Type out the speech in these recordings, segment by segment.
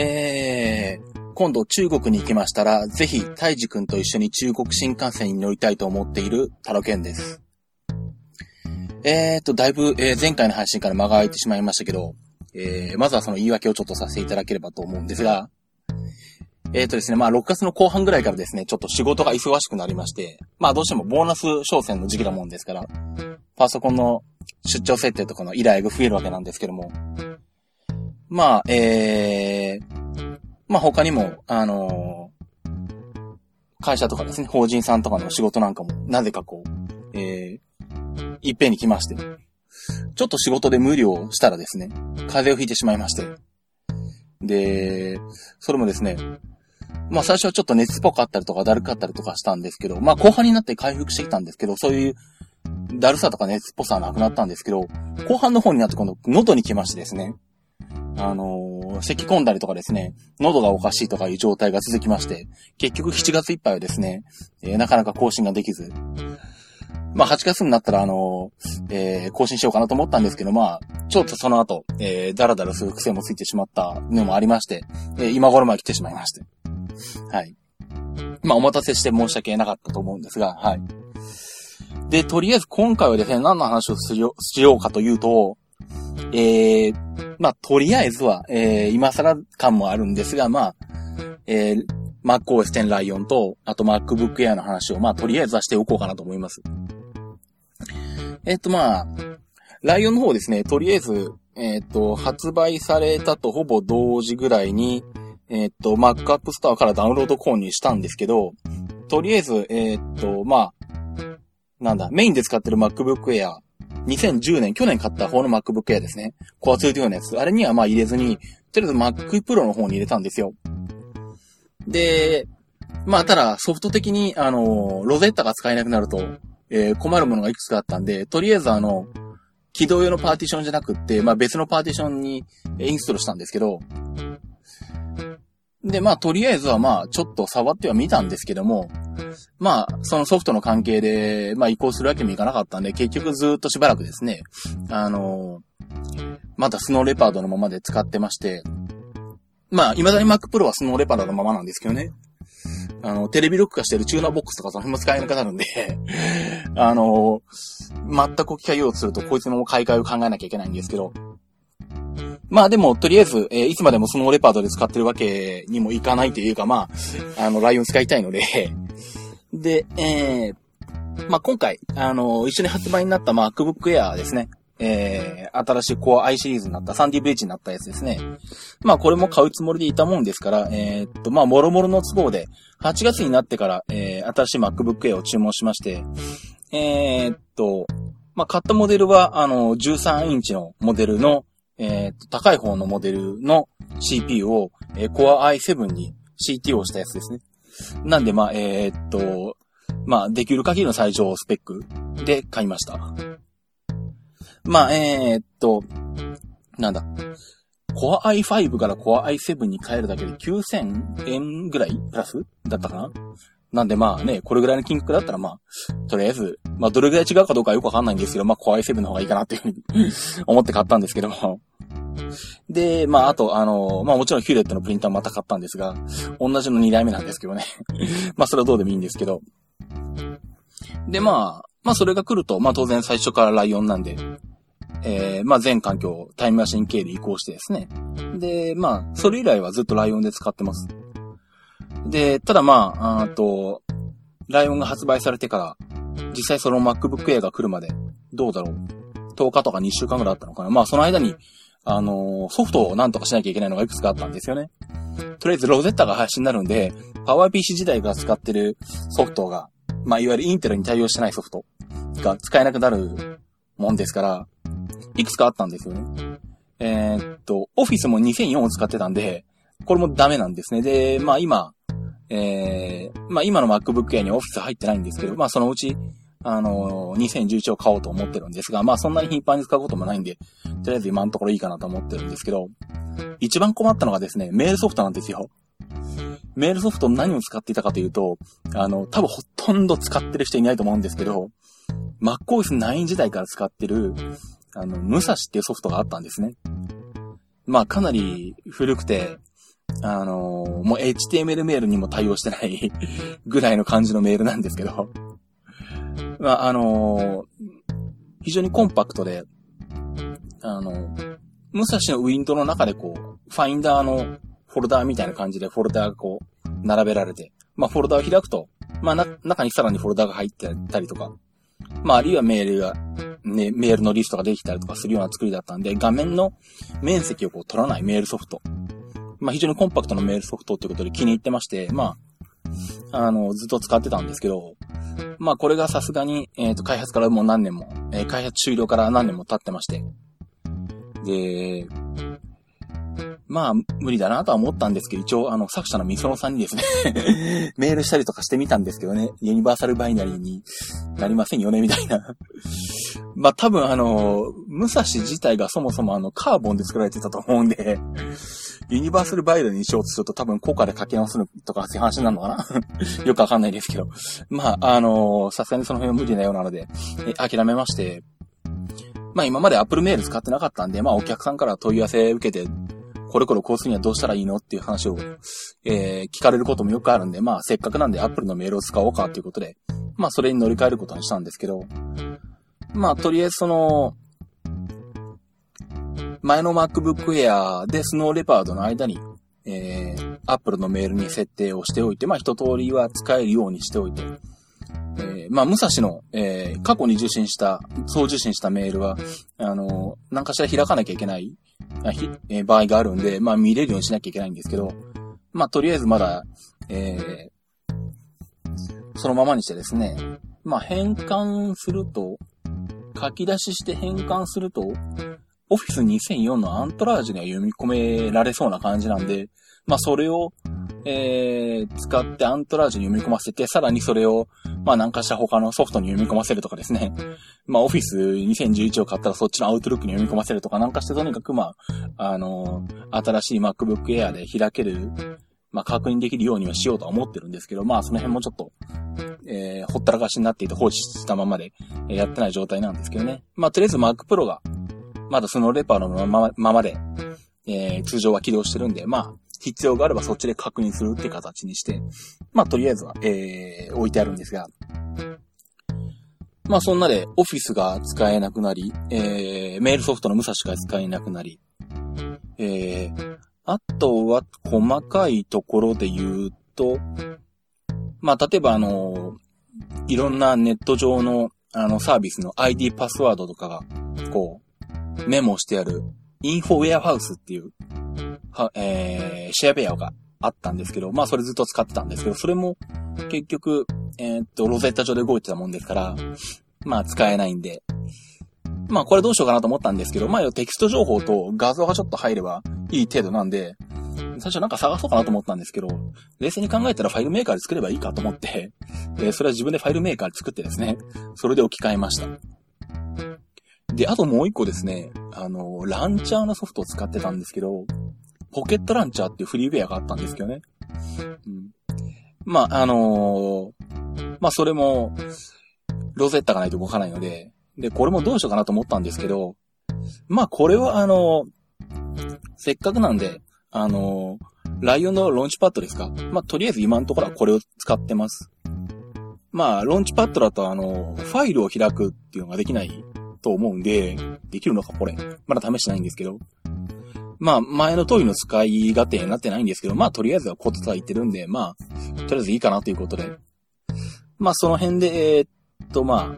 えー、今度中国に行きましたら、ぜひ、タイジ君と一緒に中国新幹線に乗りたいと思っているタロケンです。えーと、だいぶ、えー、前回の配信から間が空いてしまいましたけど、えー、まずはその言い訳をちょっとさせていただければと思うんですが、えーとですね、まあ6月の後半ぐらいからですね、ちょっと仕事が忙しくなりまして、まあどうしてもボーナス商戦の時期なもんですから、パソコンの出張設定とかの依頼が増えるわけなんですけども、まあ、えー、まあ他にも、あのー、会社とかですね、法人さんとかの仕事なんかも、なぜかこう、えー、いっぺんに来まして、ちょっと仕事で無理をしたらですね、風邪をひいてしまいまして、で、それもですね、まあ最初はちょっと熱っぽかったりとかだるかったりとかしたんですけど、まあ後半になって回復してきたんですけど、そういうだるさとか熱っぽさはなくなったんですけど、後半の方になって今度喉に来ましてですね、あのー、咳込んだりとかですね、喉がおかしいとかいう状態が続きまして、結局7月いっぱいはですね、えー、なかなか更新ができず、まあ8月になったらあの、えー、更新しようかなと思ったんですけど、まあ、ちょっとその後、えー、だらだらする癖もついてしまったのもありまして、え、今頃まで来てしまいまして。はい。まあお待たせして申し訳なかったと思うんですが、はい。で、とりあえず今回はですね、何の話をしようかというと、えー、まあ、とりあえずは、えー、今更感もあるんですが、まあ、えー、MacOS 10ライオンと、あと MacBook Air の話を、まあ、とりあえずはしておこうかなと思います。えっと、まあ、ライオンの方ですね、とりあえず、えっと、発売されたとほぼ同時ぐらいに、えっと、Mac App Store からダウンロード購入したんですけど、とりあえず、えっと、まあ、なんだ、メインで使ってる MacBook Air、2010年、去年買った方の MacBook Air ですね。Core 2のやつ。あれにはまあ入れずに、とりあえず Mac Pro の方に入れたんですよ。で、まあただソフト的に、あの、ロゼッタが使えなくなると、えー、困るものがいくつかあったんで、とりあえずあの、起動用のパーティションじゃなくって、まあ別のパーティションにインストールしたんですけど、で、まあ、とりあえずはまあ、ちょっと触ってはみたんですけども、まあ、そのソフトの関係で、まあ、移行するわけにもいかなかったんで、結局ずっとしばらくですね、あのまだスノーレパードのままで使ってまして、まあ、未だに Mac Pro はスノーレパードのままなんですけどね。あの、テレビ録画してるチューナーボックスとかその辺も使えなくなるんで あの全く置き換えようとすると、こいつの買い替えを考えなきゃいけないんですけど、まあでも、とりあえず、えー、いつまでもそのレパートで使ってるわけにもいかないというか、まあ、あの、ライオン使いたいので で、えー、まあ今回、あの、一緒に発売になった MacBook Air ですね。えー、新しい Core i シリーズになった、サンディブリッジになったやつですね。まあこれも買うつもりでいたもんですから、えー、っと、まあもろもろの都合で、8月になってから、えー、新しい MacBook Air を注文しまして、えー、っと、まあ買ったモデルは、あの、13インチのモデルの、えっー、高い方のモデルの CPU を、えー、Core i7 に CT をしたやつですね。なんで、まあ、えー、っと、まあ、できる限りの最上スペックで買いました。まあ、えー、っと、なんだ。Core i5 から Core i7 に変えるだけで9000円ぐらいプラスだったかな？なんでまあね、これぐらいの金額だったらまあ、とりあえず、まあどれぐらい違うかどうかよくわかんないんですけど、まあ Core i7 の方がいいかなっていうふうに思って買ったんですけども。で、まああと、あの、まあもちろんヒューレットのプリンターまた買ったんですが、同じの2代目なんですけどね。まあそれはどうでもいいんですけど。で、まあ、まあそれが来ると、まあ当然最初からライオンなんで、えー、まあ全環境タイムマシン系で移行してですね。で、まあ、それ以来はずっとライオンで使ってます。で、ただまあ、あと、ライオンが発売されてから、実際その MacBook Air が来るまで、どうだろう？10日とか2週間ぐらいあったのかな？まあその間に、あのー、ソフトをなんとかしなきゃいけないのがいくつかあったんですよね。とりあえずロゼッタが廃止になるんで、PowerPC 時代が使ってるソフトが、まあいわゆるインテルに対応してないソフトが使えなくなるもんですから、いくつかあったんですよね。えー、っと、Office も2004を使ってたんで、これもダメなんですね。で、まあ今、えー、まあ今の MacBook Air にオフィス入ってないんですけど、まあそのうち、あのー、2011を買おうと思ってるんですが、まあそんなに頻繁に使うこともないんで、とりあえず今のところいいかなと思ってるんですけど、一番困ったのがですね、メールソフトなんですよ。メールソフト何を使っていたかというと、あの、多分ほとんど使ってる人いないと思うんですけど、MacOS 9時代から使ってる、あの、ムサシっていうソフトがあったんですね。まあかなり古くて、あのー、もう HTML メールにも対応してないぐらいの感じのメールなんですけど、まあ、あのー、非常にコンパクトで、あの、武蔵のウィンドウの中でこう、ファインダーのフォルダーみたいな感じでフォルダーがこう、並べられて、まあ、フォルダーを開くと、まあ、な、中にさらにフォルダーが入ってたりとか、まあ、あるいはメールが、ね、メールのリストができたりとかするような作りだったんで、画面の面積をこう取らないメールソフト。まあ、非常にコンパクトなメールソフトってことで気に入ってまして、まあ、あの、ずっと使ってたんですけど、まあ、これがさすがに、えっ、ー、と、開発からもう何年も、えー、開発終了から何年も経ってまして、で、まあ、無理だなとは思ったんですけど、一応、あの、作者のみそのさんにですね メールしたりとかしてみたんですけどね、ユニバーサルバイナリーになりませんよね、みたいな。まあ、多分あの、武蔵自体がそもそもあの、カーボンで作られてたと思うんでユニバーサルバイナリーにしようとすると多分効果で書き直すとかそういう話になるのかな。よくわかんないですけど。まあ、あの、さすがにその辺は無理なようなので、え諦めまして、まあ今まで Apple メール使ってなかったんで、まあお客さんから問い合わせ受けて、これこれこうするにはどうしたらいいのっていう話を、えー、聞かれることもよくあるんで、まあせっかくなんで Apple のメールを使おうかということで、まあそれに乗り換えることにしたんですけど、まあとりあえずその、前の MacBook Air でスノーレパードの間に、えー、Apple のメールに設定をしておいて、まあ一通りは使えるようにしておいて、えー、まあ、武蔵の、えー、過去に受信した、そう受信したメールは、あの、何かしら開かなきゃいけないえ、場合があるんで、まあ見れるようにしなきゃいけないんですけど、まあとりあえずまだ、えー、そのままにしてですね、まあ変換すると、書き出しして変換すると、オフィス2004のアントラージュには読み込められそうな感じなんで、まあそれを、えー、使ってアントラージュに読み込ませて、さらにそれを、まあ何かしら他のソフトに読み込ませるとかですね。まあオフィス2011を買ったらそっちのアウトルックに読み込ませるとかなんかしてとにかくまあ、あのー、新しい MacBook Air で開ける、まあ確認できるようにはしようとは思ってるんですけど、まあその辺もちょっと、えー、ほったらかしになっていて放置したままでえやってない状態なんですけどね。まあとりあえず Mac Pro が、まだそのレパーのままで、えー、通常は起動してるんで、まあ、必要があればそっちで確認するって形にして、まあ、とりあえずは、えー、置いてあるんですが、まあ、そんなで、オフィスが使えなくなり、えー、メールソフトの武蔵が使えなくなり、えー、あとは、細かいところで言うと、まあ、例えばあの、いろんなネット上の、あの、サービスの ID パスワードとかが、こう、メモしてある、インフォウェアハウスっていう、えー、シェアウェアがあったんですけど、まあそれずっと使ってたんですけど、それも結局、えー、っと、ロゼッタ上で動いてたもんですから、まあ使えないんで、まあこれどうしようかなと思ったんですけど、まあテキスト情報と画像がちょっと入ればいい程度なんで、最初なんか探そうかなと思ったんですけど、冷静に考えたらファイルメーカーで作ればいいかと思って、で、それは自分でファイルメーカーで作ってですね、それで置き換えました。で、あともう一個ですね、あの、ランチャーのソフトを使ってたんですけど、ポケットランチャーっていうフリーウェアがあったんですけどね。うん、まあ、あのー、まあ、それも、ロゼッタがないと動かないので、で、これもどうしようかなと思ったんですけど、まあ、これはあのー、せっかくなんで、あのー、ライオンのロンチパッドですかまあ、とりあえず今のところはこれを使ってます。まあ、ロンチパッドだとあの、ファイルを開くっていうのができないと思うんで、できるのかこれ。まだ試してないんですけど。まあ、前の通りの使い勝手になってないんですけど、まあ、とりあえずはコツは言ってるんで、まあ、とりあえずいいかなということで。まあ、その辺で、えー、っと、ま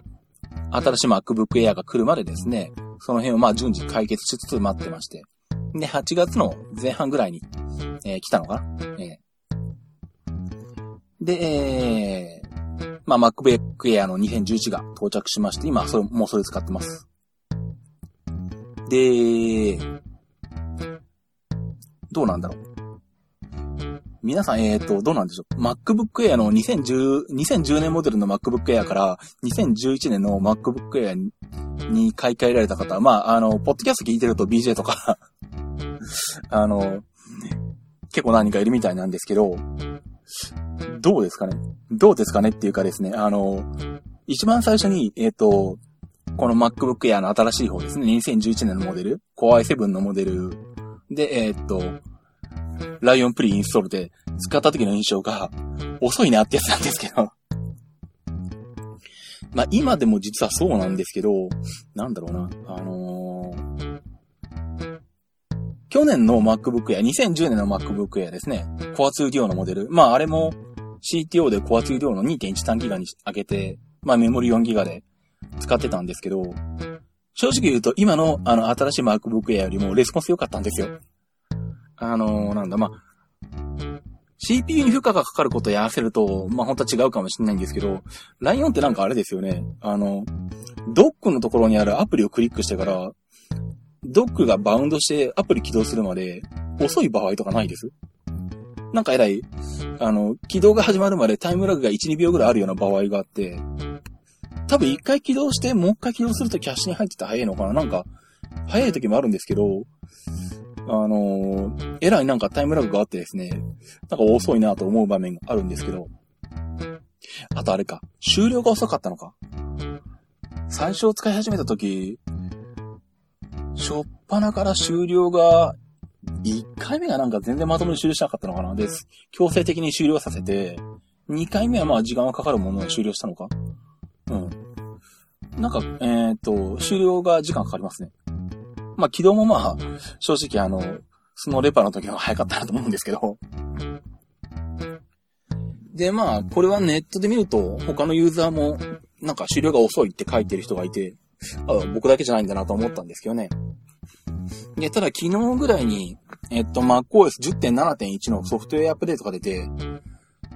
あ、新しい MacBook Air が来るまでですね、その辺をまあ、順次解決しつつ待ってまして。で、8月の前半ぐらいに、えー、来たのかな、えー、で、えー、まあ、MacBook Air の2011が到着しまして、今、それ、もうそれ使ってます。で、どうなんだろう。皆さん、えっ、ー、と、どうなんでしょう。MacBook Air の2010、2010年モデルの MacBook Air から2011年の MacBook Air に買い替えられた方、まあ、あの、ポッドキャスト聞いてると BJ とか あの、結構何人かいるみたいなんですけど、どうですかねどうですかねっていうかですね、あの、一番最初に、えっ、ー、と、この MacBook Air の新しい方ですね、2011年のモデル、Core i7 のモデルで、えー、っと、ライオンプリインストールで使った時の印象が遅いなってやつなんですけど。まあ今でも実はそうなんですけど、なんだろうな、あのー、去年の MacBook Air、2010年の MacBook Air ですね、Core 2 Duo のモデル。まああれも CTO で Core 2 Duo の2.13ギガに上げて、まあメモリ4ギガで使ってたんですけど、正直言うと今のあの新しい MacBook Air よりもレスポンス良かったんですよ。あのー、なんだ、まあ、CPU に負荷がかかることをやらせると、まあ本当は違うかもしれないんですけど、ライオンってなんかあれですよね。あの、ドックのところにあるアプリをクリックしてから、ドックがバウンドしてアプリ起動するまで遅い場合とかないです？なんかえらい、あの、起動が始まるまでタイムラグが1、2秒ぐらいあるような場合があって、多分一回起動してもう一回起動するとキャッシュに入ってた早いのかななんか、早い時もあるんですけど、あのー、えらいなんかタイムラグがあってですね、なんか遅いなと思う場面があるんですけど、あとあれか、終了が遅かったのか。最初使い始めた時、しょっぱなから終了が、1回目がなんか全然まともに終了しなかったのかなです。強制的に終了させて、2回目はまあ時間はかかるものを終了したのか。なんか、えっ、ー、と、終了が時間かかりますね。まあ、起動もまあ、正直あの、そのレパーの時は早かったなと思うんですけど。で、まあ、これはネットで見ると、他のユーザーも、なんか終了が遅いって書いてる人がいて、あ僕だけじゃないんだなと思ったんですけどね。で、ただ昨日ぐらいに、えっと、MacOS 10.7.1のソフトウェアアップデートが出て、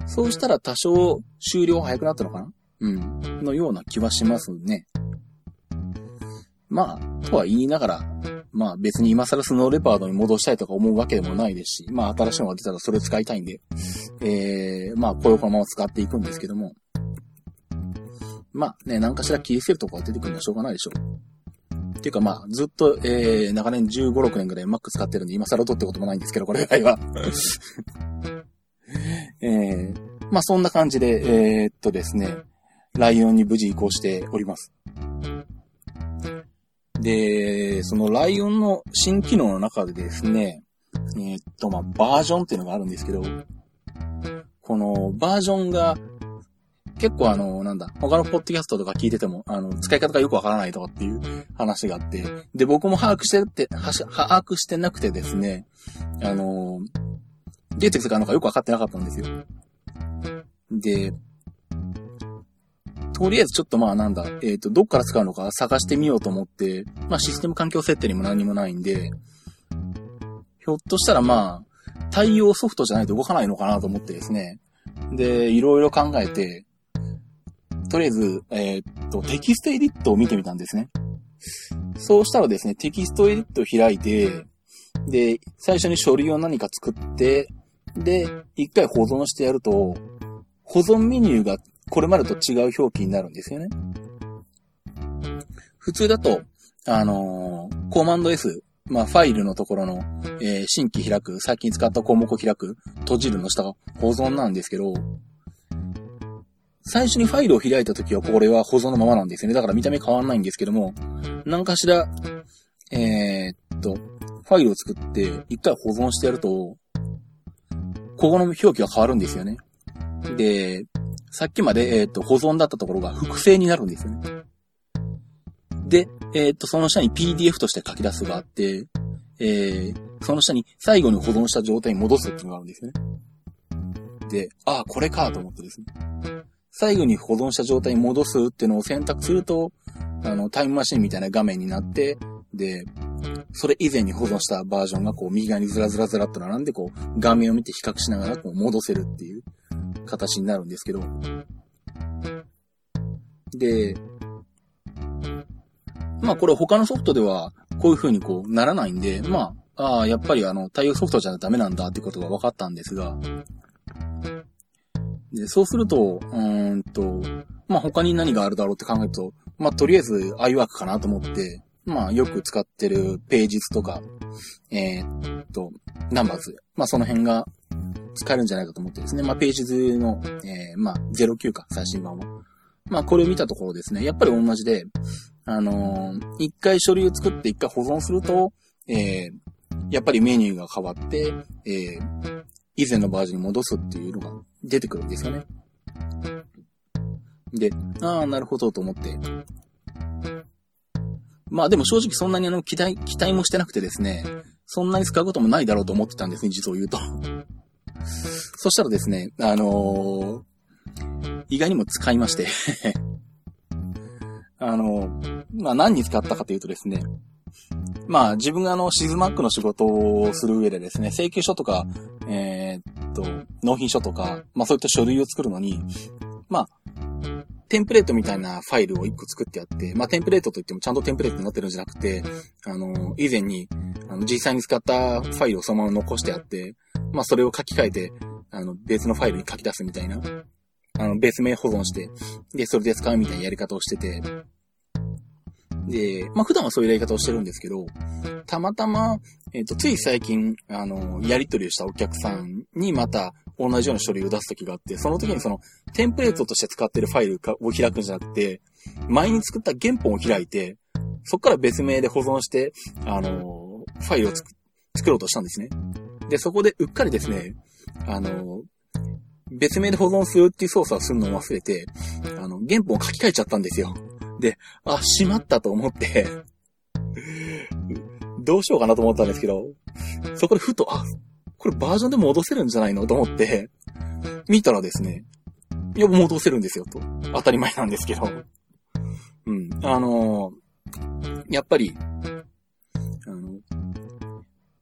そうしたら多少終了早くなったのかな？うん。のような気はしますね。まあ、とは言いながら、まあ別に今更スノーレパードに戻したいとか思うわけでもないですし、まあ新しいのが出たらそれ使いたいんで、えー、まあこれをこのまま使っていくんですけども、まあね、何かしら切り捨てるとこが出てくるのはしょうがないでしょう。っていうかまあ、ずっと、えー、長年15、6年ぐらい Mac 使ってるんで、今更とってこともないんですけど、これ以外は。えー、まあそんな感じで、えー、っとですね、ライオンに無事移行しております。で、そのライオンの新機能の中でですね、えー、っと、まあ、バージョンっていうのがあるんですけど、このバージョンが結構あの、なんだ、他のポッドキャストとか聞いてても、あの、使い方がよくわからないとかっていう話があって、で、僕も把握してって、把握してなくてですね、あの、出てくるかのかよくわかってなかったんですよ。で、とりあえずちょっとまあなんだ、えっ、ー、と、どっから使うのか探してみようと思って、まあシステム環境設定にも何もないんで、ひょっとしたらまあ、対応ソフトじゃないと動かないのかなと思ってですね。で、いろいろ考えて、とりあえず、えっ、と、テキストエディットを見てみたんですね。そうしたらですね、テキストエディットを開いて、で、最初に書類を何か作って、で、一回保存してやると、保存メニューがこれまでと違う表記になるんですよね。普通だと、あのー、コマンド S、まあ、ファイルのところの、えー、新規開く、最近使った項目を開く、閉じるの下が保存なんですけど、最初にファイルを開いたときはこれは保存のままなんですよね。だから見た目変わんないんですけども、何かしら、えー、っと、ファイルを作って一回保存してやると、ここの表記が変わるんですよね。で、さっきまで、えっ、ー、と、保存だったところが複製になるんですよね。で、えっ、ー、と、その下に PDF として書き出すがあって、えー、その下に最後に保存した状態に戻すっていうのがあるんですよね。で、ああ、これかと思ってですね。最後に保存した状態に戻すっていうのを選択すると、あの、タイムマシンみたいな画面になって、で、それ以前に保存したバージョンがこう右側にずらずらずらっと並んでこう画面を見て比較しながらこう戻せるっていう形になるんですけど。で、まあこれ他のソフトではこういう風にこうならないんで、まあ、ああ、やっぱりあの対応ソフトじゃダメなんだってことが分かったんですが、でそうすると、うんと、まあ他に何があるだろうって考えると、まあとりあえず iWork かなと思って、まあよく使ってるページ図とか、えー、っと、ナンバーズ、まあその辺が使えるんじゃないかと思ってですね。まあ、ページ図の、えー、まあ、09か、最新版は。まあ、これを見たところですね、やっぱり同じで、あのー、一回書類を作って一回保存すると、えー、やっぱりメニューが変わって、えー、以前のバージョンに戻すっていうのが出てくるんですよね。で、ああ、なるほどと思って。まあでも正直そんなにあの、期待、期待もしてなくてですね、そんなに使うこともないだろうと思ってたんですね、実を言うと。そしたらですね、あのー、意外にも使いまして。あのー、まあ何に使ったかというとですね、まあ自分があの、シズマックの仕事をする上でですね、請求書とか、えー、っと、納品書とか、まあそういった書類を作るのに、まあ、テンプレートみたいなファイルを一個作ってあって、まあ、テンプレートといってもちゃんとテンプレートになってるんじゃなくて、あの、以前に、あの、実際に使ったファイルをそのまま残してあって、まあ、それを書き換えて、あの、別のファイルに書き出すみたいな、あの、別名保存して、で、それで使うみたいなやり方をしてて、で、まあ、普段はそういうやり方をしてるんですけど、たまたま、えっ、ー、と、つい最近、あの、やり取りをしたお客さんにまた同じような書類を出すときがあって、その時にその、テンプレートとして使ってるファイルを開くんじゃなくて、前に作った原本を開いて、そこから別名で保存して、あの、ファイルを作ろうとしたんですね。で、そこでうっかりですね、あの、別名で保存するっていう操作をするのを忘れて、あの、原本を書き換えちゃったんですよ。で、あ、しまったと思って どうしようかなと思ったんですけど、そこでふと、あ、これバージョンで戻せるんじゃないのと思って、見たらですね、いや、戻せるんですよ、と。当たり前なんですけど。うん。あのー、やっぱり、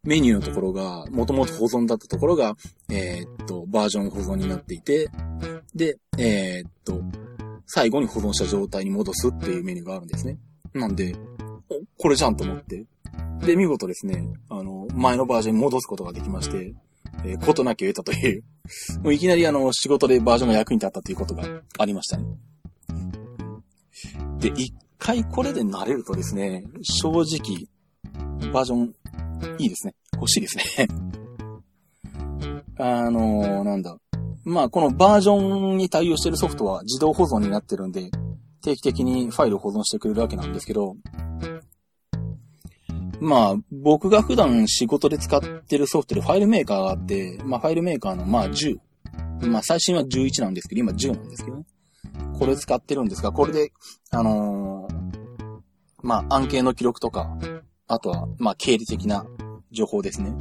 メニューのところが、もともと保存だったところが、えー、っと、バージョン保存になっていて、で、えー、っと、最後に保存した状態に戻すっていうメニューがあるんですね。なんで、これじゃんと思って。で、見事ですね、あの、前のバージョンに戻すことができまして、えー、ことなきを得たという、もういきなりあの、仕事でバージョンが役に立ったということがありましたね。で、一回これで慣れるとですね、正直、バージョン、いいですね。欲しいですね。あのー、なんだ。まあ、このバージョンに対応しているソフトは自動保存になってるんで、定期的にファイルを保存してくれるわけなんですけど、まあ、僕が普段仕事で使ってるソフトでファイルメーカーがあって、まあ、ファイルメーカーの、まあ、10。まあ、最新は11なんですけど、今10なんですけどね。これ使ってるんですが、これで、あのー、まあ、案件の記録とか、あとは、まあ、経理的な情報ですね。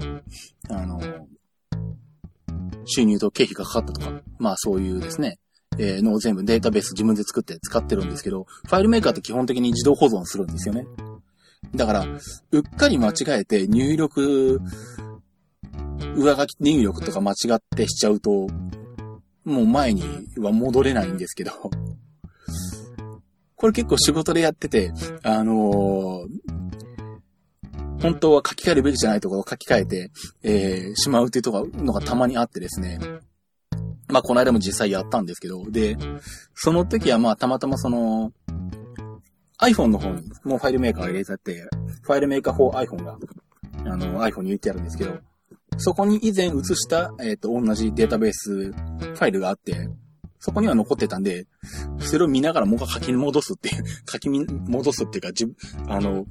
あの、収入と経費がかかったとか、まあそういうですね、えー、のを全部データベース自分で作って使ってるんですけど、ファイルメーカーって基本的に自動保存するんですよね。だから、うっかり間違えて入力、上書き入力とか間違ってしちゃうと、もう前には戻れないんですけど、これ結構仕事でやってて、あのー、本当は書き換えるべきじゃないところを書き換えて、えー、しまうっていうとこのがたまにあってですね。まあ、この間も実際やったんですけど、で、その時はまあ、たまたまその、iPhone の方にもうファイルメーカーが入れてあって、ファイルメーカー for iPhone が、あの、iPhone に入れてあるんですけど、そこに以前移した、えっ、ー、と、同じデータベースファイルがあって、そこには残ってたんで、それを見ながらもう一回書き戻すっていう、書き戻すっていうか、自分、あの、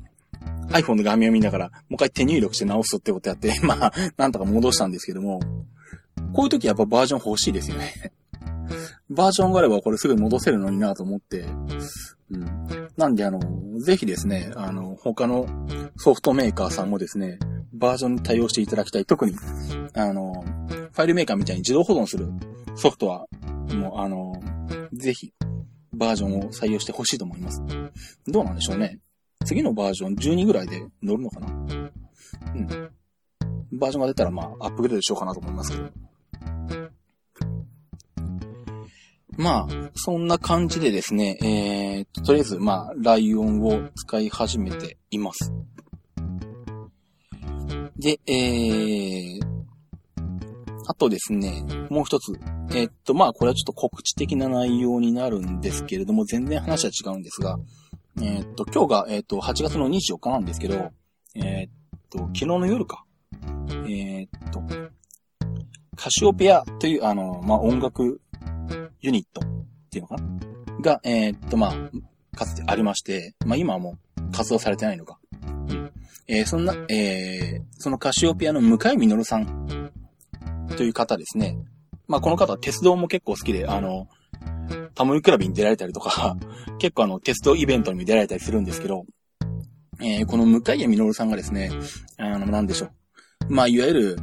iPhone の画面を見ながら、もう一回手入力して直すってことやって、まあ、なんとか戻したんですけども、こういう時やっぱバージョン欲しいですよね。バージョンがあればこれすぐ戻せるのになと思って、うん。なんであの、ぜひですね、あの、他のソフトメーカーさんもですね、バージョンに対応していただきたい。特に、あの、ファイルメーカーみたいに自動保存するソフトは、もうあの、ぜひ、バージョンを採用してほしいと思います。どうなんでしょうね。次のバージョン12ぐらいで乗るのかな？うん。バージョンが出たらまあ、アップグレードしようかなと思いますけど。まあ、そんな感じでですね、えー、ととりあえず、まあ、ライオンを使い始めています。で、えー、あとですね、もう一つ。えー、っと、まあ、これはちょっと告知的な内容になるんですけれども、全然話は違うんですが、えー、っと、今日が、えー、っと、8月の24日なんですけど、えっと、昨日の夜か。えっと、カシオペアという、あの、まあ、音楽ユニットっていうのかな？が、えっと、まあ、かつてありまして、まあ、今はもう活動されてないのか。うん。えー、そんな、えー、そのカシオペアの向井実さんという方ですね。まあ、この方は鉄道も結構好きで、あの、タモリクラブに出られたりとか、結構あの、鉄道イベントにも出られたりするんですけど、えー、この向井実さんがですね、あの、なんでしょう。まあ、いわゆる、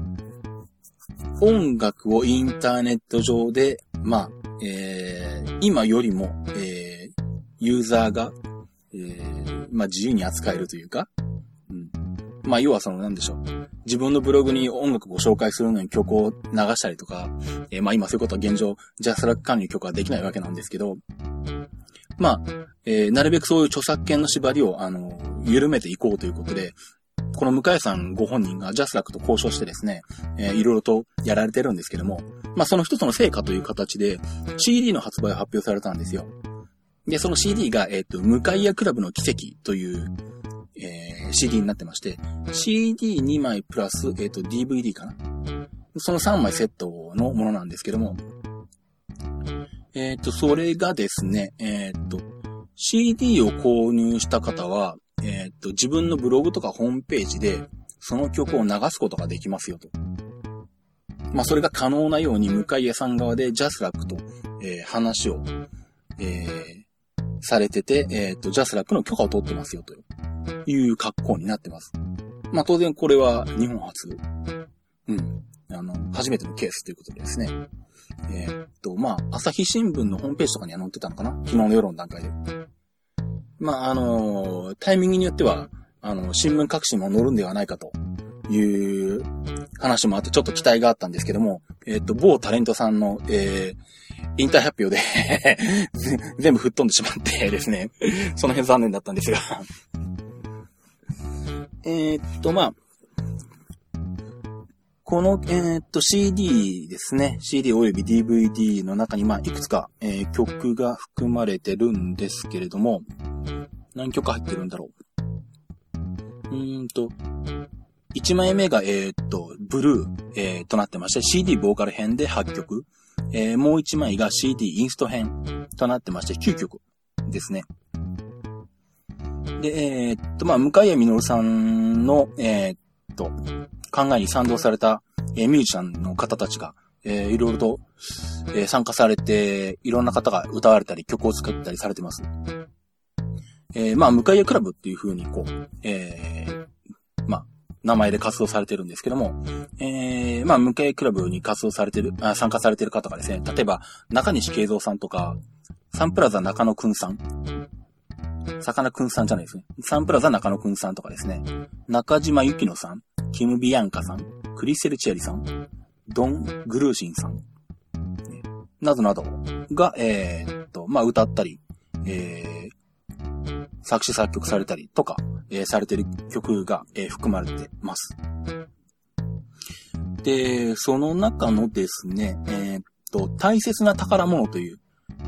音楽をインターネット上で、まあ、えー、今よりも、えー、ユーザーが、えー、まあ、自由に扱えるというか、うん。まあ、要はその、なんでしょう。自分のブログに音楽を紹介するのに曲を流したりとか、えー、まあ、今そういうことは現状、ジャスラック管理曲はできないわけなんですけど、まあ、えー、なるべくそういう著作権の縛りを、あの、緩めていこうということで、この向谷さんご本人がジャスラックと交渉してですね、えー、いろいろとやられてるんですけども、まあその一つの成果という形で CD の発売を発表されたんですよ。で、その CD が、えっ、ー、と、向井屋クラブの奇跡という、CD になってまして、CD2 枚プラス、えっ、ー、と、DVD かな？その3枚セットのものなんですけども、えっ、ー、と、それがですね、えっ、と、CD を購入した方は、え、っと、自分のブログとかホームページで、その曲を流すことができますよと。まあ、それが可能なように、向谷さん側でジャスラックと、え、話を、え、されてて、えっと、ジャスラックの許可を取ってますよという格好になってます。まあ、当然これは日本初。うん。あの、初めてのケースということでですね。えー、っと、まあ、朝日新聞のホームページとかには載ってたのかな？昨日の夜の段階で。まあ、あの、タイミングによっては、あの、新聞各紙も載るんではないかという話もあって、ちょっと期待があったんですけども、えっ、ー、と、某タレントさんの、えー、引退発表で 全部吹っ飛んでしまってですね、その辺残念だったんですがえっと、まあ、この、えー、っと、CD ですね。CD および DVD の中に、まあ、いくつか、えー、曲が含まれてるんですけれども、何曲入ってるんだろう。うーんと、1枚目が、えー、っと、ブルー、えー、となってまして、CD ボーカル編で8曲。えー、もう1枚が CD インスト編となってまして、9曲ですね。で、えー、っと、まあ、向谷実さんの、えー、っと、考えに賛同された、えー、ミュージシャンの方たちが、えー、いろいろと、えー、参加されて、いろんな方が歌われたり、曲を作ったりされてます。えー、まあ、向井クラブっていう風に、こう、えー、まあ、名前で活動されてるんですけども、えー、まあ、向井クラブに活動されてる、あ参加されてる方がですね、例えば、中西慶三さんとか、サンプラザ中野くんさん、魚くんさんじゃないですね。サンプラザ中野くんさんとかですね、中島ゆきのさん、キム・ビアンカさん、クリステル・チェリさん、ドン・グルーシンさん、などなどが、えー、っと、まあ、歌ったり、えー、作詞作曲されたりとか、えー、されてる曲が、えー、含まれてます。で、その中のですね、えー、っと、大切な宝物という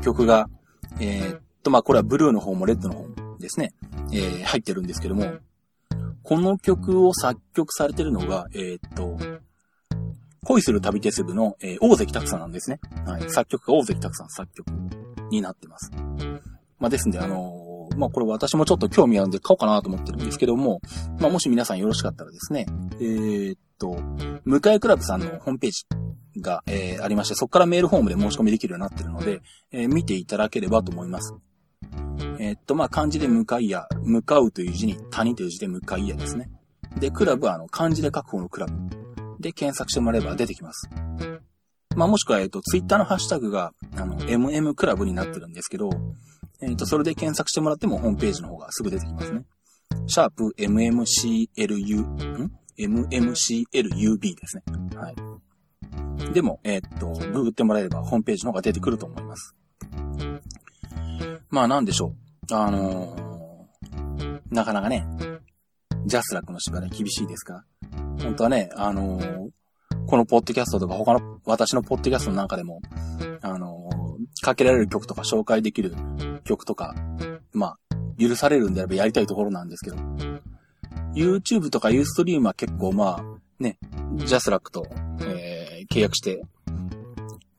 曲が、え、っと、まあ、これはブルーの方もレッドの方もですね、え、入ってるんですけども、この曲を作曲されてるのが、え、っと、恋する旅鉄部の、えー、大関拓さんなんですね。はい。作曲が大関拓さん作曲になってます。まあ、ですんで、あの、まあ、これ私もちょっと興味あるんで買おうかなと思ってるんですけども、まあ、もし皆さんよろしかったらですね、えー、っと、向井クラブさんのホームページが、えー、ありまして、そこからメールフォームで申し込みできるようになってるので、えー、見ていただければと思います。えー、っと、まあ、漢字で向かいや、向かうという字に谷という字で向かいやですね。で、クラブはあの、漢字で書く方のクラブ。で、検索してもらえば出てきます。まあ、もしくは、えっと、ツイッターのハッシュタグが、あの、MM クラブになってるんですけど、えっと、それで検索してもらってもホームページの方がすぐ出てきますね。シャープ MMCLU、ん ?MMCLUB ですね。はい。でも、えっと、ググってもらえればホームページの方が出てくると思います。まあなんでしょう。あのー、なかなかね、ジャスラックの縛り厳しいですから本当はね、あのー、このポッドキャストとか他の、私のポッドキャストの中でも、あの、かけられる曲とか紹介できる曲とか、まあ、許されるんであればやりたいところなんですけど、YouTube とか Ustream は結構まあ、ね、ジャスラックと、えー、契約して、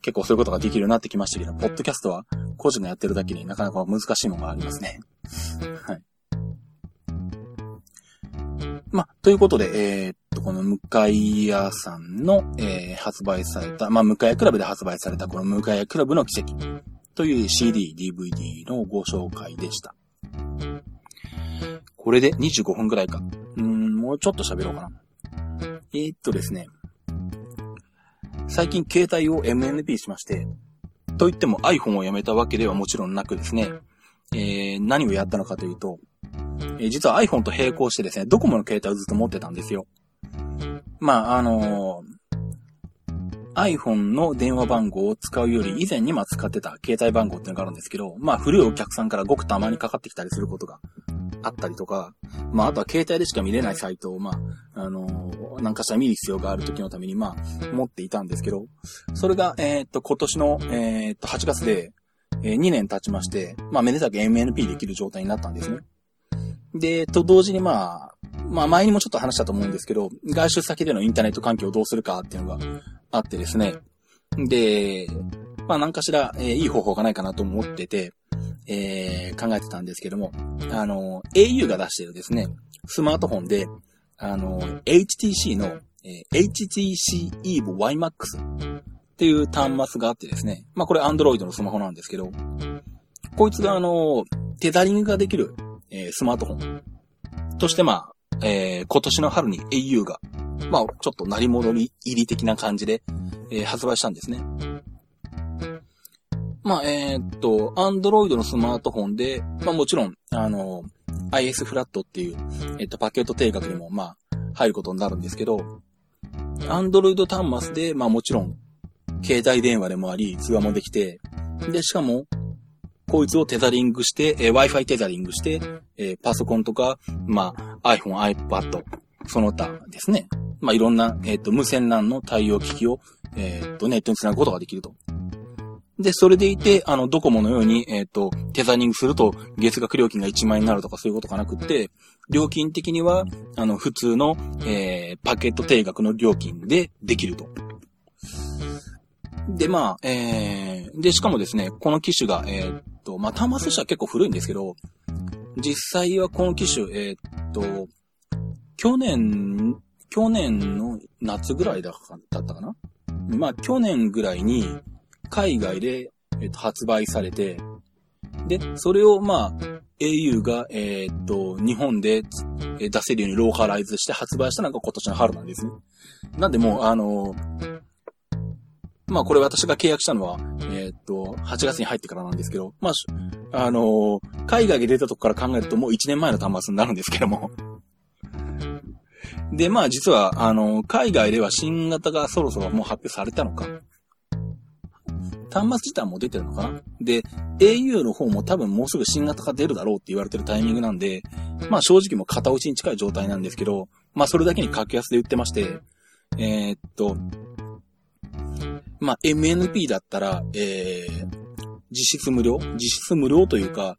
結構そういうことができるようになってきましたけど、ポッドキャストは個人がやってるだけになかなか難しいものがありますね。はい。まあ、ということで、えー、っと、この向谷屋さんの、えー、発売された、まあ、向谷クラブで発売されたこの向谷クラブの奇跡という CD、DVD のご紹介でした。これで25分くらいか。うん、もうちょっと喋ろうかな。えー、っとですね。最近携帯を MNP しまして、と言っても iPhone をやめたわけではもちろんなくですね、えー、何をやったのかというと、えー、実は iPhone と並行してですね、ドコモの携帯をずっと持ってたんですよ。まあ、あのー、iPhone の電話番号を使うより以前にま使ってた携帯番号っていうのがあるんですけど、まあ古いお客さんからごくたまにかかってきたりすることがあったりとか、まああとは携帯でしか見れないサイトを、まあ、あのー、なんかしたら見る必要がある時のために、まあ、持っていたんですけど、それが、えー、っと、今年の、えー、っと、8月で、えー、2年経ちまして、まあ、めでたく MNP できる状態になったんですね。で、と同時にまあ、まあ前にもちょっと話したと思うんですけど、外出先でのインターネット環境をどうするかっていうのがあってですね。で、まあ何かしら、えー、いい方法がないかなと思ってて、えー、考えてたんですけども、あの、au が出してるですね、スマートフォンで、あの、HTC の、えー、HTC EVE YMAX っていう端末があってですね、まあこれ Android のスマホなんですけど、こいつがあの、テザリングができる、えー、スマートフォンとしてまあ、えー、今年の春に au が、まあちょっと鳴り戻り入り的な感じで、えー、発売したんですね。まあ、えー、っと、Android のスマートフォンで、まあもちろん、あの、IS フラットっていう、えっと、パケット定額にも、まあ、入ることになるんですけど、Android 端末で、まあもちろん、携帯電話でもあり、通話もできて、で、しかも、こいつをテザリングして、えー、Wi-Fi テザリングして、えー、パソコンとか、まあ、iPhone、iPad、その他ですね。まあ、いろんな、えっ、ー、と、無線 LAN の対応機器を、えっ、ー、と、ネットにつなぐことができると。で、それでいて、あの、ドコモのように、えっ、ー、と、テザリングすると月額料金が1万円になるとかそういうことがなくって、料金的には、あの、普通の、えー、パケット定額の料金でできると。で、まあ、えー、で、しかもですね、この機種が、えー、っと、まあ、端末としては結構古いんですけど、実際はこの機種、えー、っと、去年、去年の夏ぐらいだったかな？まあ、去年ぐらいに、海外で、えっと、発売されて、で、それを、まあ、au が、えー、っと、日本で出せるようにローカライズして発売したのが今年の春なんですね。なんでもう、あのまあこれ私が契約したのは、えー、っと、8月に入ってからなんですけど、まあ、あの海外で出たとこから考えるともう1年前の端末になるんですけども。で、まあ実は、あの海外では新型がそろそろもう発表されたのか。端末自体も出てるのかなで、au の方も多分もうすぐ新型が出るだろうって言われてるタイミングなんで、まあ正直もう片打ちに近い状態なんですけど、まあそれだけに格安で売ってまして、えー、っと、まあ MNP だったら、えー、実質無料？実質無料というか、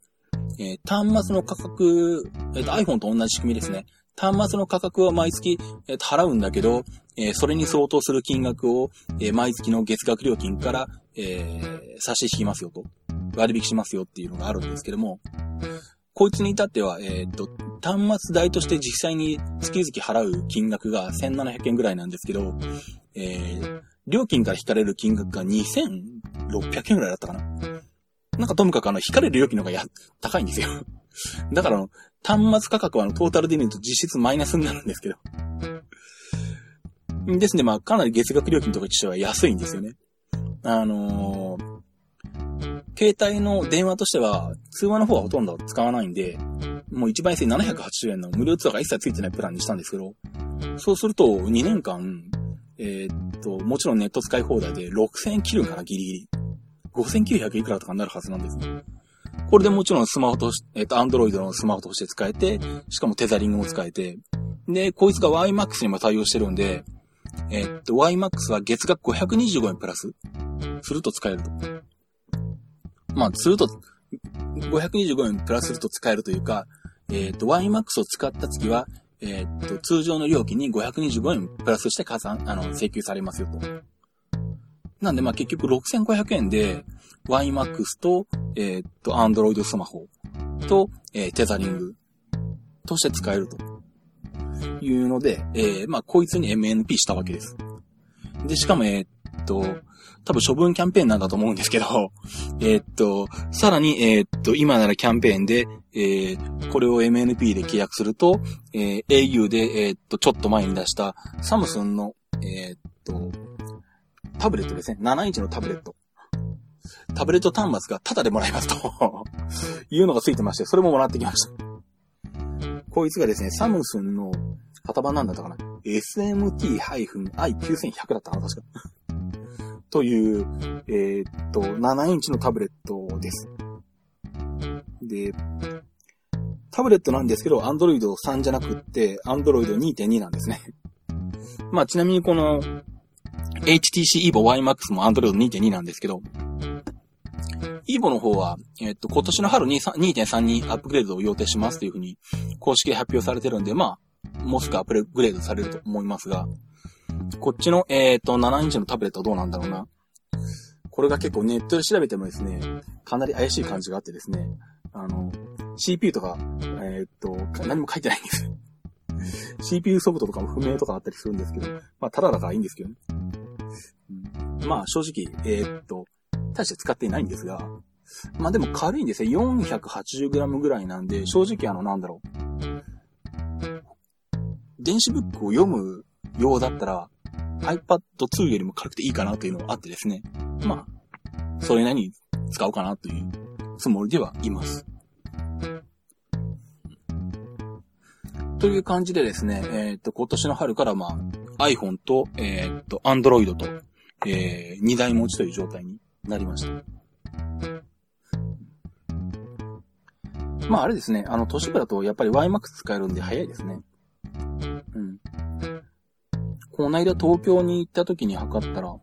えー、端末の価格、えー、と iPhone と同じ仕組みですね。端末の価格は毎月、えー、払うんだけど、えー、それに相当する金額を、えー、毎月の月額料金から、えー、差し引きますよと。割引しますよっていうのがあるんですけども、こいつに至っては、えっ、と、端末代として実際に月々払う金額が1700円ぐらいなんですけど、えー、料金から引かれる金額が2600円ぐらいだったかな。なんかともかくあの、引かれる料金の方がや、高いんですよ。だからあの、端末価格はあの、トータルで見ると実質マイナスになるんですけど。ですね、まあ、かなり月額料金とかとしては安いんですよね。あのー、携帯の電話としては、通話の方はほとんど使わないんで、もう一番安い780円の無料通話が一切ついてないプランにしたんですけど、そうすると2年間、えー、っと、もちろんネット使い放題で6000円切るかな、ギリギリ。5900いくらとかになるはずなんですね。これでもちろんスマホとし、えっと、アンドロイドのスマホとして使えて、しかもテザリングも使えて、で、こいつが YMAX にも対応してるんで、えっと、YMAX は月額525円プラスすると使えると。まあ、すると、525円プラスすると使えるというか、えっと、YMAX を使った月は、えー、っと、通常の料金に525円プラスして加算、あの、請求されますよと。なんで、まあ、結局6500円で、YMAX と、えー、っと、Android スマホと、えー、テザリングとして使えると。いうので、えー、まあ、こいつに MNP したわけです。で、しかも、えー、っと、多分処分キャンペーンなんだと思うんですけど、えー、っと、さらに、えー、っと、今ならキャンペーンで、えー、これを MNP で契約すると、え、au で、え、っと、ちょっと前に出したサムスンの、え、っと、タブレットですね。7インチのタブレット。タブレット端末がタダでもらえますと いうのがついてまして、それももらってきました。こいつがですね、サムスンの型番なんだったかな ?SMT-i9100 だったかな確か。という、えー、っと、7インチのタブレットです。で、タブレットなんですけど、Android 3じゃなくって、Android 2.2なんですね。まあ、ちなみにこの、HTC Evo YMAX も Android 2.2なんですけど、Evo の方は、えっと、今年の春に2.3にアップグレードを予定しますというふうに公式で発表されてるんで、まあ、もうすぐアップグレードされると思いますが、こっちの、えっ、と、7インチのタブレットはどうなんだろうな。これが結構ネットで調べてもですね、かなり怪しい感じがあってですね、あの、CPU とか、えっ、と、何も書いてないんです。CPU ソフトとかも不明とかあったりするんですけど、まあ、ただだからいいんですけどね。まあ、正直、えー、っと、大して使っていないんですが、まあでも軽いんですよ。480g ぐらいなんで、正直あの、なんだろう。電子ブックを読むようだったら、iPad 2よりも軽くていいかなというのがあってですね。まあ、それなりに使おうかなというつもりではいます。という感じでですね、えっ、と、今年の春からまあ、iPhone と、えっ、と、Android と、えー、2台持ちという状態になりました。まああれですね、あの、都市部だとやっぱり YMAX 使えるんで早いですね。うん。この間東京に行った時に測ったら、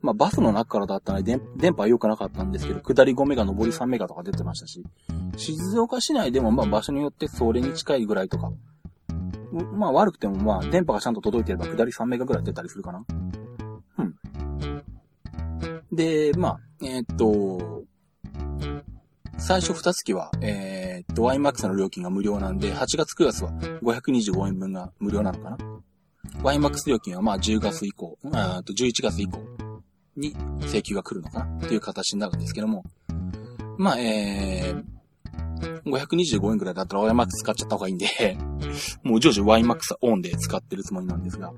まあバスの中からだったので電波は良くなかったんですけど、下り5メガ、上り3メガとか出てましたし、静岡市内でもまあ場所によってそれに近いぐらいとか、まあ悪くてもまあ電波がちゃんと届いてれば下り3メガぐらい出たりするかな。うん。で、まあ、えー、っと、最初2月は、えー、っと、YMAX の料金が無料なんで、8月9月は525円分が無料なのかな。YMAX 料金はまあ10月以降、あと11月以降に請求が来るのかなという形になるんですけども、まあ、えー、525円くらいだったら YMAX 使っちゃった方がいいんで もう常時 YMAX オンで使ってるつもりなんですが。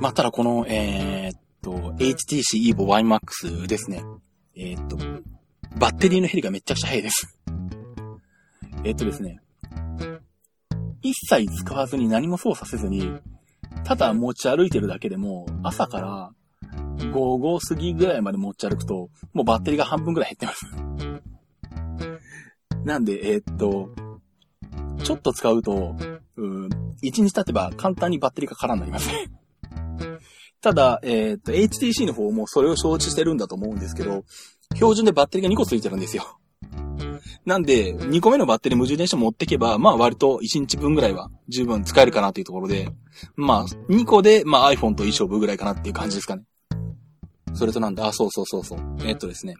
まあ、ただこの、えー、っと、HTC EVO YMAX ですね。えー、っと、バッテリーの減りがめちゃくちゃ早いですえっとですね。一切使わずに何も操作せずに、ただ持ち歩いてるだけでも、朝から午後過ぎぐらいまで持ち歩くと、もうバッテリーが半分ぐらい減ってます なんで、えー、っと、ちょっと使うと、うん、1日経てば簡単にバッテリーが空になります ただ、えー、っと、HTC の方もそれを承知してるんだと思うんですけど、標準でバッテリーが2個ついてるんですよ。なんで、2個目のバッテリー無充電して持ってけば、まあ割と1日分ぐらいは十分使えるかなというところで、まあ2個で、まあ iPhone といい勝負ぐらいかなっていう感じですかね。それとなんだ、あ、そうそうそうそう。えっとですね。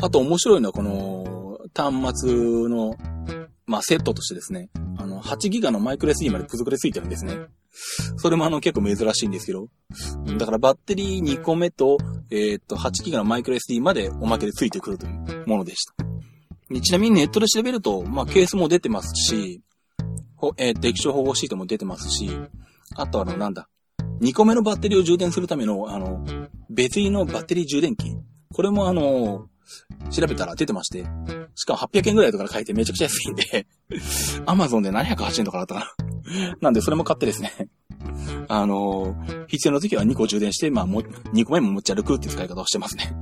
あと面白いのはこの端末の、まあセットとしてですね、あの、8ギガのマイクロ SD まで付属で付いてるんですね。それもあの結構珍しいんですけど。だからバッテリー2個目と、えー、っと、8ギガのマイクロ SD までおまけで付いてくるというものでした。ちなみにネットで調べると、まあケースも出てますし、ほえー、液晶保護シートも出てますし、あとあの、なんだ、2個目のバッテリーを充電するための、あの、別売のバッテリー充電器。これもあの、調べたら出てまして、しかも800円ぐらいとかで買えてめちゃくちゃ安いんで、アマゾンで780円とかだったかな。なんでそれも買ってですね、あの、必要な時は2個充電して、まあも、2個目も持ち歩くっていう使い方をしてますね。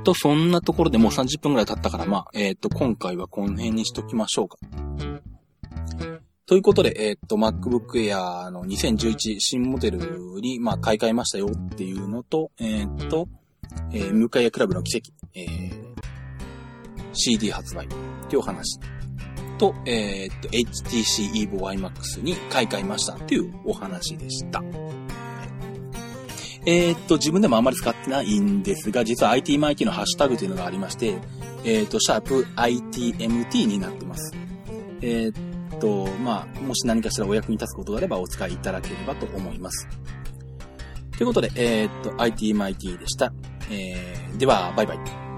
はい。と、そんなところでもう30分くらい経ったから、まあ、えっ、ー、と、今回はこの辺にしときましょうか。ということで、えっ、と、MacBook Air の2011新モデルに、まあ、買い替えましたよっていうのと、えっ、と、えー、向谷クラブの奇跡、えー、CD 発売っていうお話と、えっ、と、HTC Evo YMAX に買い替えましたっていうお話でした。えっと、自分でもあんまり使ってないんですが、実は IT マイキーのハッシュタグというのがありまして、えっ、と、シャープ ITMT になってます。えっ、と、まあ、もし何かしらお役に立つことがあればお使いいただければと思います。ということで、えっ、と、ITMIT でした。えー、では、バイバイ。